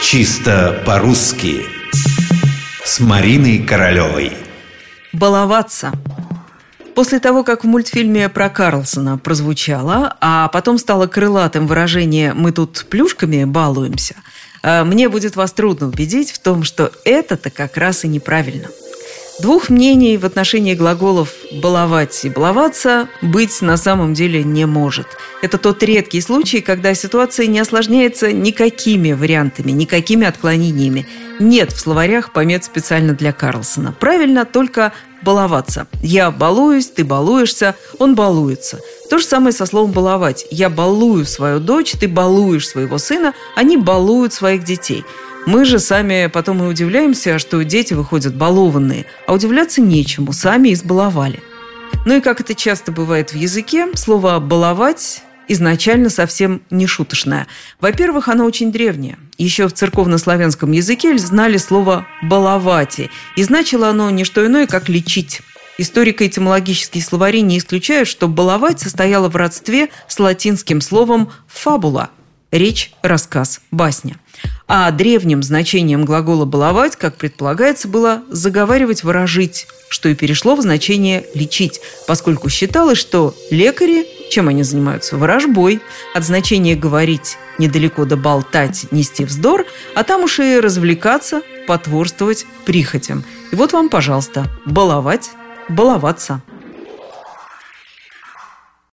Чисто по-русски. С Мариной Королевой. Баловаться. После того, как в мультфильме про Карлсона прозвучало, а потом стало крылатым выражение «мы тут плюшками балуемся», э, мне будет вас трудно убедить в том, что это-то как раз и неправильно – Двух мнений в отношении глаголов «баловать» и «баловаться» быть на самом деле не может. Это тот редкий случай, когда ситуация не осложняется никакими вариантами, никакими отклонениями. Нет в словарях помет специально для Карлсона. Правильно только баловаться. Я балуюсь, ты балуешься, он балуется. То же самое со словом «баловать». Я балую свою дочь, ты балуешь своего сына, они балуют своих детей – мы же сами потом и удивляемся, что дети выходят балованные, а удивляться нечему, сами избаловали. Ну и как это часто бывает в языке, слово «баловать» изначально совсем не шуточное. Во-первых, оно очень древнее. Еще в церковнославянском языке знали слово «баловати», и значило оно не что иное, как «лечить». Историко-этимологические словари не исключают, что «баловать» состояло в родстве с латинским словом «фабула» – речь, рассказ, басня – а древним значением глагола «баловать», как предполагается, было «заговаривать, выражить», что и перешло в значение «лечить», поскольку считалось, что лекари, чем они занимаются? Ворожбой. От значения «говорить» недалеко до «болтать», «нести вздор», а там уж и развлекаться, потворствовать прихотям. И вот вам, пожалуйста, баловать, баловаться –